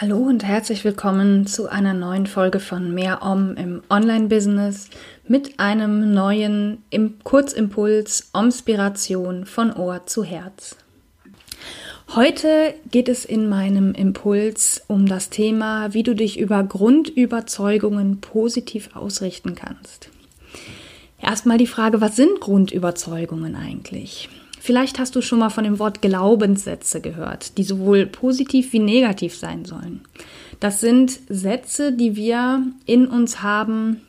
Hallo und herzlich willkommen zu einer neuen Folge von Mehr Om im Online-Business mit einem neuen Kurzimpuls Omspiration von Ohr zu Herz. Heute geht es in meinem Impuls um das Thema, wie du dich über Grundüberzeugungen positiv ausrichten kannst. Erstmal die Frage, was sind Grundüberzeugungen eigentlich? Vielleicht hast du schon mal von dem Wort Glaubenssätze gehört, die sowohl positiv wie negativ sein sollen. Das sind Sätze, die wir in uns haben,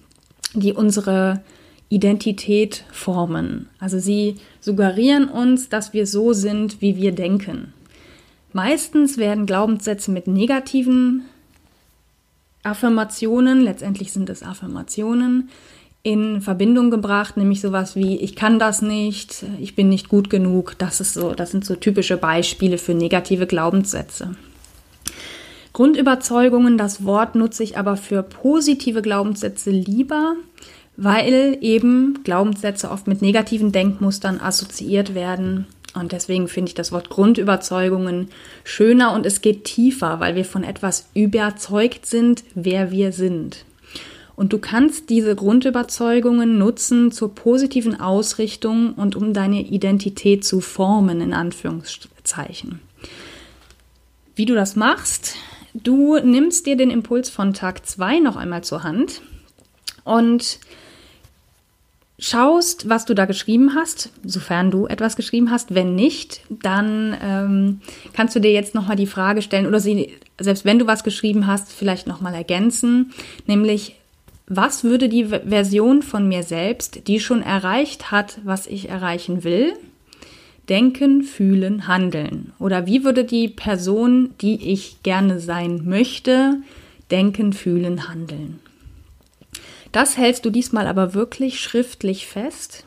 die unsere Identität formen. Also sie suggerieren uns, dass wir so sind, wie wir denken. Meistens werden Glaubenssätze mit negativen Affirmationen, letztendlich sind es Affirmationen, in Verbindung gebracht, nämlich sowas wie ich kann das nicht, ich bin nicht gut genug. Das ist so, das sind so typische Beispiele für negative Glaubenssätze. Grundüberzeugungen, das Wort nutze ich aber für positive Glaubenssätze lieber, weil eben Glaubenssätze oft mit negativen Denkmustern assoziiert werden und deswegen finde ich das Wort Grundüberzeugungen schöner und es geht tiefer, weil wir von etwas überzeugt sind, wer wir sind. Und du kannst diese Grundüberzeugungen nutzen zur positiven Ausrichtung und um deine Identität zu formen, in Anführungszeichen. Wie du das machst, du nimmst dir den Impuls von Tag 2 noch einmal zur Hand und schaust, was du da geschrieben hast, sofern du etwas geschrieben hast. Wenn nicht, dann ähm, kannst du dir jetzt nochmal die Frage stellen oder sie, selbst wenn du was geschrieben hast, vielleicht nochmal ergänzen, nämlich was würde die Version von mir selbst, die schon erreicht hat, was ich erreichen will, denken, fühlen, handeln? Oder wie würde die Person, die ich gerne sein möchte, denken, fühlen, handeln? Das hältst du diesmal aber wirklich schriftlich fest.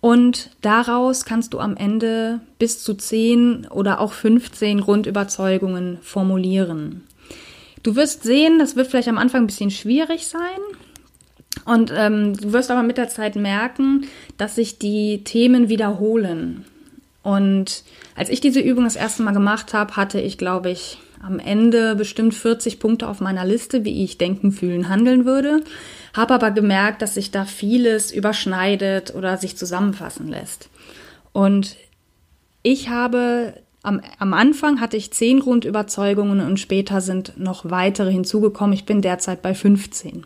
Und daraus kannst du am Ende bis zu 10 oder auch 15 Grundüberzeugungen formulieren. Du wirst sehen, das wird vielleicht am Anfang ein bisschen schwierig sein. Und ähm, du wirst aber mit der Zeit merken, dass sich die Themen wiederholen. Und als ich diese Übung das erste Mal gemacht habe, hatte ich, glaube ich, am Ende bestimmt 40 Punkte auf meiner Liste, wie ich denken, fühlen, handeln würde habe aber gemerkt, dass sich da vieles überschneidet oder sich zusammenfassen lässt. Und ich habe am, am Anfang hatte ich zehn Grundüberzeugungen und später sind noch weitere hinzugekommen. Ich bin derzeit bei 15.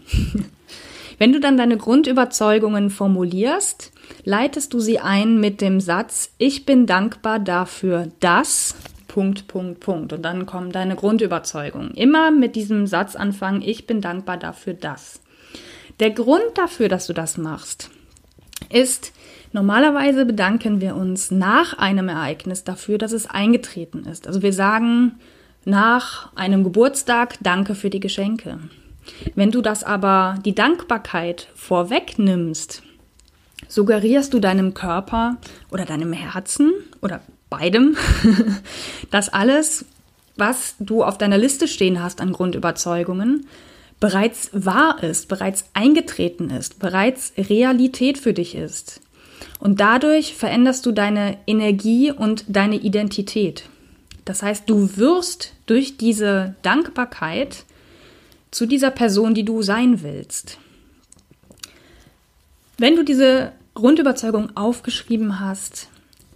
Wenn du dann deine Grundüberzeugungen formulierst, leitest du sie ein mit dem Satz, ich bin dankbar dafür, dass Punkt, Punkt, Punkt. Und dann kommen deine Grundüberzeugungen. Immer mit diesem Satz anfangen, ich bin dankbar dafür, dass. Der Grund dafür, dass du das machst, ist, normalerweise bedanken wir uns nach einem Ereignis dafür, dass es eingetreten ist. Also wir sagen nach einem Geburtstag Danke für die Geschenke. Wenn du das aber die Dankbarkeit vorwegnimmst, suggerierst du deinem Körper oder deinem Herzen oder beidem, dass alles, was du auf deiner Liste stehen hast an Grundüberzeugungen, bereits wahr ist, bereits eingetreten ist, bereits Realität für dich ist. Und dadurch veränderst du deine Energie und deine Identität. Das heißt, du wirst durch diese Dankbarkeit zu dieser Person, die du sein willst. Wenn du diese Grundüberzeugung aufgeschrieben hast,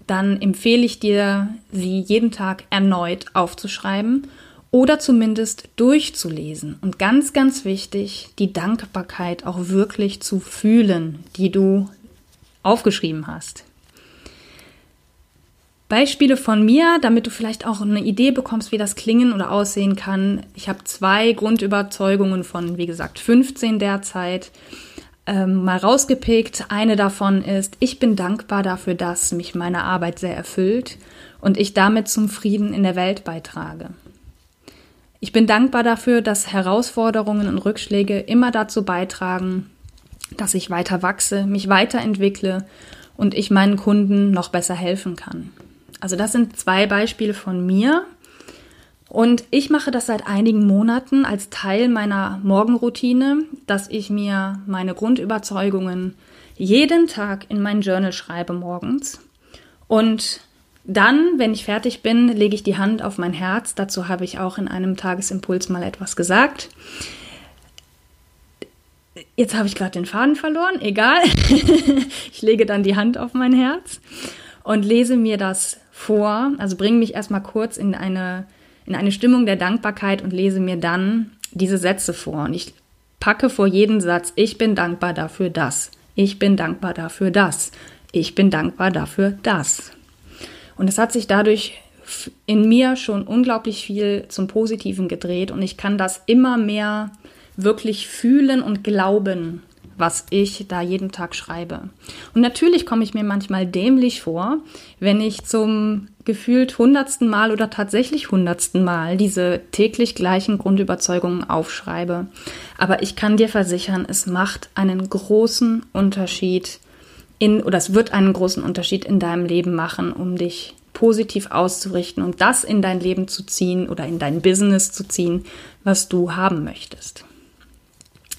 dann empfehle ich dir, sie jeden Tag erneut aufzuschreiben oder zumindest durchzulesen. Und ganz, ganz wichtig, die Dankbarkeit auch wirklich zu fühlen, die du aufgeschrieben hast. Beispiele von mir, damit du vielleicht auch eine Idee bekommst, wie das klingen oder aussehen kann. Ich habe zwei Grundüberzeugungen von, wie gesagt, 15 derzeit ähm, mal rausgepickt. Eine davon ist, ich bin dankbar dafür, dass mich meine Arbeit sehr erfüllt und ich damit zum Frieden in der Welt beitrage. Ich bin dankbar dafür, dass Herausforderungen und Rückschläge immer dazu beitragen, dass ich weiter wachse, mich weiterentwickle und ich meinen Kunden noch besser helfen kann. Also das sind zwei Beispiele von mir. Und ich mache das seit einigen Monaten als Teil meiner Morgenroutine, dass ich mir meine Grundüberzeugungen jeden Tag in mein Journal schreibe morgens. Und dann, wenn ich fertig bin, lege ich die Hand auf mein Herz. Dazu habe ich auch in einem Tagesimpuls mal etwas gesagt. Jetzt habe ich gerade den Faden verloren, egal. ich lege dann die Hand auf mein Herz und lese mir das vor, also bringe mich erstmal kurz in eine, in eine Stimmung der Dankbarkeit und lese mir dann diese Sätze vor. Und ich packe vor jeden Satz, ich bin dankbar dafür das, ich bin dankbar dafür das, ich bin dankbar dafür das. Und es hat sich dadurch in mir schon unglaublich viel zum Positiven gedreht und ich kann das immer mehr wirklich fühlen und glauben, was ich da jeden Tag schreibe. Und natürlich komme ich mir manchmal dämlich vor, wenn ich zum gefühlt hundertsten Mal oder tatsächlich hundertsten Mal diese täglich gleichen Grundüberzeugungen aufschreibe. Aber ich kann dir versichern, es macht einen großen Unterschied in, oder es wird einen großen Unterschied in deinem Leben machen, um dich positiv auszurichten und das in dein Leben zu ziehen oder in dein Business zu ziehen, was du haben möchtest.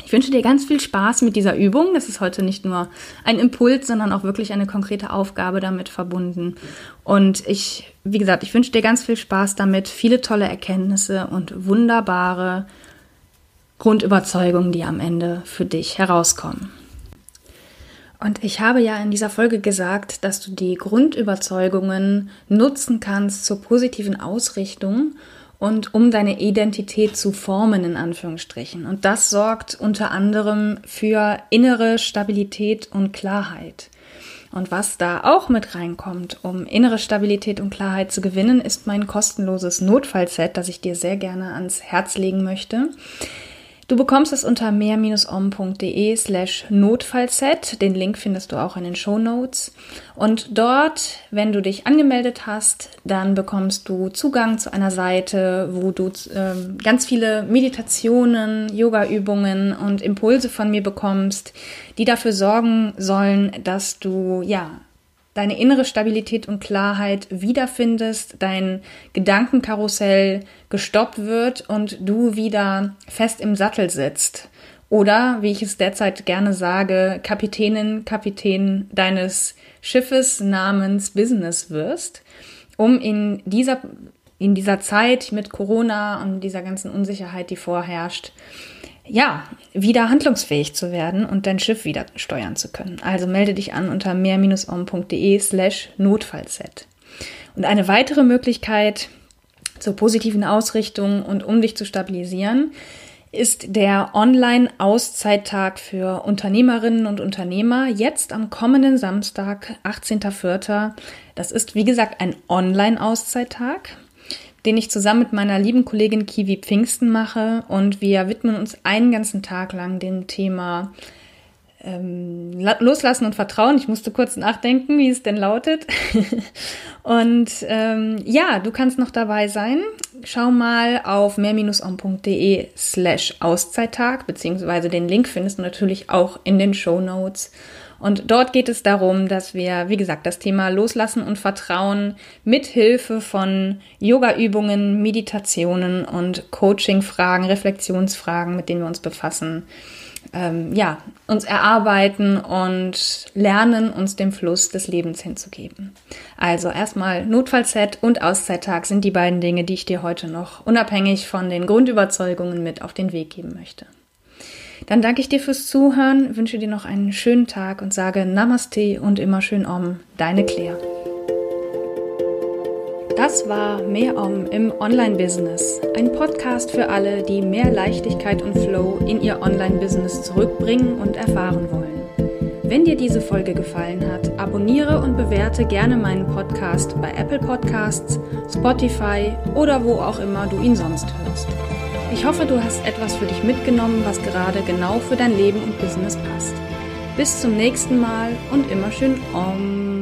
Ich wünsche dir ganz viel Spaß mit dieser Übung. Das ist heute nicht nur ein Impuls, sondern auch wirklich eine konkrete Aufgabe damit verbunden. Und ich, wie gesagt, ich wünsche dir ganz viel Spaß damit, viele tolle Erkenntnisse und wunderbare Grundüberzeugungen, die am Ende für dich herauskommen. Und ich habe ja in dieser Folge gesagt, dass du die Grundüberzeugungen nutzen kannst zur positiven Ausrichtung und um deine Identität zu formen, in Anführungsstrichen. Und das sorgt unter anderem für innere Stabilität und Klarheit. Und was da auch mit reinkommt, um innere Stabilität und Klarheit zu gewinnen, ist mein kostenloses Notfallset, das ich dir sehr gerne ans Herz legen möchte. Du bekommst es unter mehr-om.de slash Notfallset. Den Link findest du auch in den Show Notes. Und dort, wenn du dich angemeldet hast, dann bekommst du Zugang zu einer Seite, wo du äh, ganz viele Meditationen, Yoga-Übungen und Impulse von mir bekommst, die dafür sorgen sollen, dass du, ja, deine innere Stabilität und Klarheit wiederfindest, dein Gedankenkarussell gestoppt wird und du wieder fest im Sattel sitzt. Oder, wie ich es derzeit gerne sage, Kapitänin, Kapitän deines Schiffes namens Business wirst, um in dieser, in dieser Zeit mit Corona und dieser ganzen Unsicherheit, die vorherrscht, ja, wieder handlungsfähig zu werden und dein Schiff wieder steuern zu können. Also melde dich an unter mehr-om.de slash Notfallset. Und eine weitere Möglichkeit zur positiven Ausrichtung und um dich zu stabilisieren, ist der Online-Auszeittag für Unternehmerinnen und Unternehmer jetzt am kommenden Samstag, 18.04. Das ist, wie gesagt, ein Online-Auszeittag den ich zusammen mit meiner lieben Kollegin Kiwi Pfingsten mache. Und wir widmen uns einen ganzen Tag lang dem Thema ähm, Loslassen und Vertrauen. Ich musste kurz nachdenken, wie es denn lautet. und ähm, ja, du kannst noch dabei sein. Schau mal auf mehr-on.de slash Auszeittag, beziehungsweise den Link findest du natürlich auch in den Show Notes. Und dort geht es darum, dass wir, wie gesagt, das Thema Loslassen und Vertrauen mit Hilfe von Yoga-Übungen, Meditationen und Coaching-Fragen, Reflexionsfragen, mit denen wir uns befassen, ähm, ja, uns erarbeiten und lernen, uns dem Fluss des Lebens hinzugeben. Also erstmal Notfallset und Auszeittag sind die beiden Dinge, die ich dir heute noch unabhängig von den Grundüberzeugungen mit auf den Weg geben möchte. Dann danke ich dir fürs Zuhören, wünsche dir noch einen schönen Tag und sage Namaste und immer schön Om, deine Claire. Das war Mehr Om im Online-Business. Ein Podcast für alle, die mehr Leichtigkeit und Flow in ihr Online-Business zurückbringen und erfahren wollen. Wenn dir diese Folge gefallen hat, abonniere und bewerte gerne meinen Podcast bei Apple Podcasts, Spotify oder wo auch immer du ihn sonst hörst. Ich hoffe, du hast etwas für dich mitgenommen, was gerade genau für dein Leben und Business passt. Bis zum nächsten Mal und immer schön Om.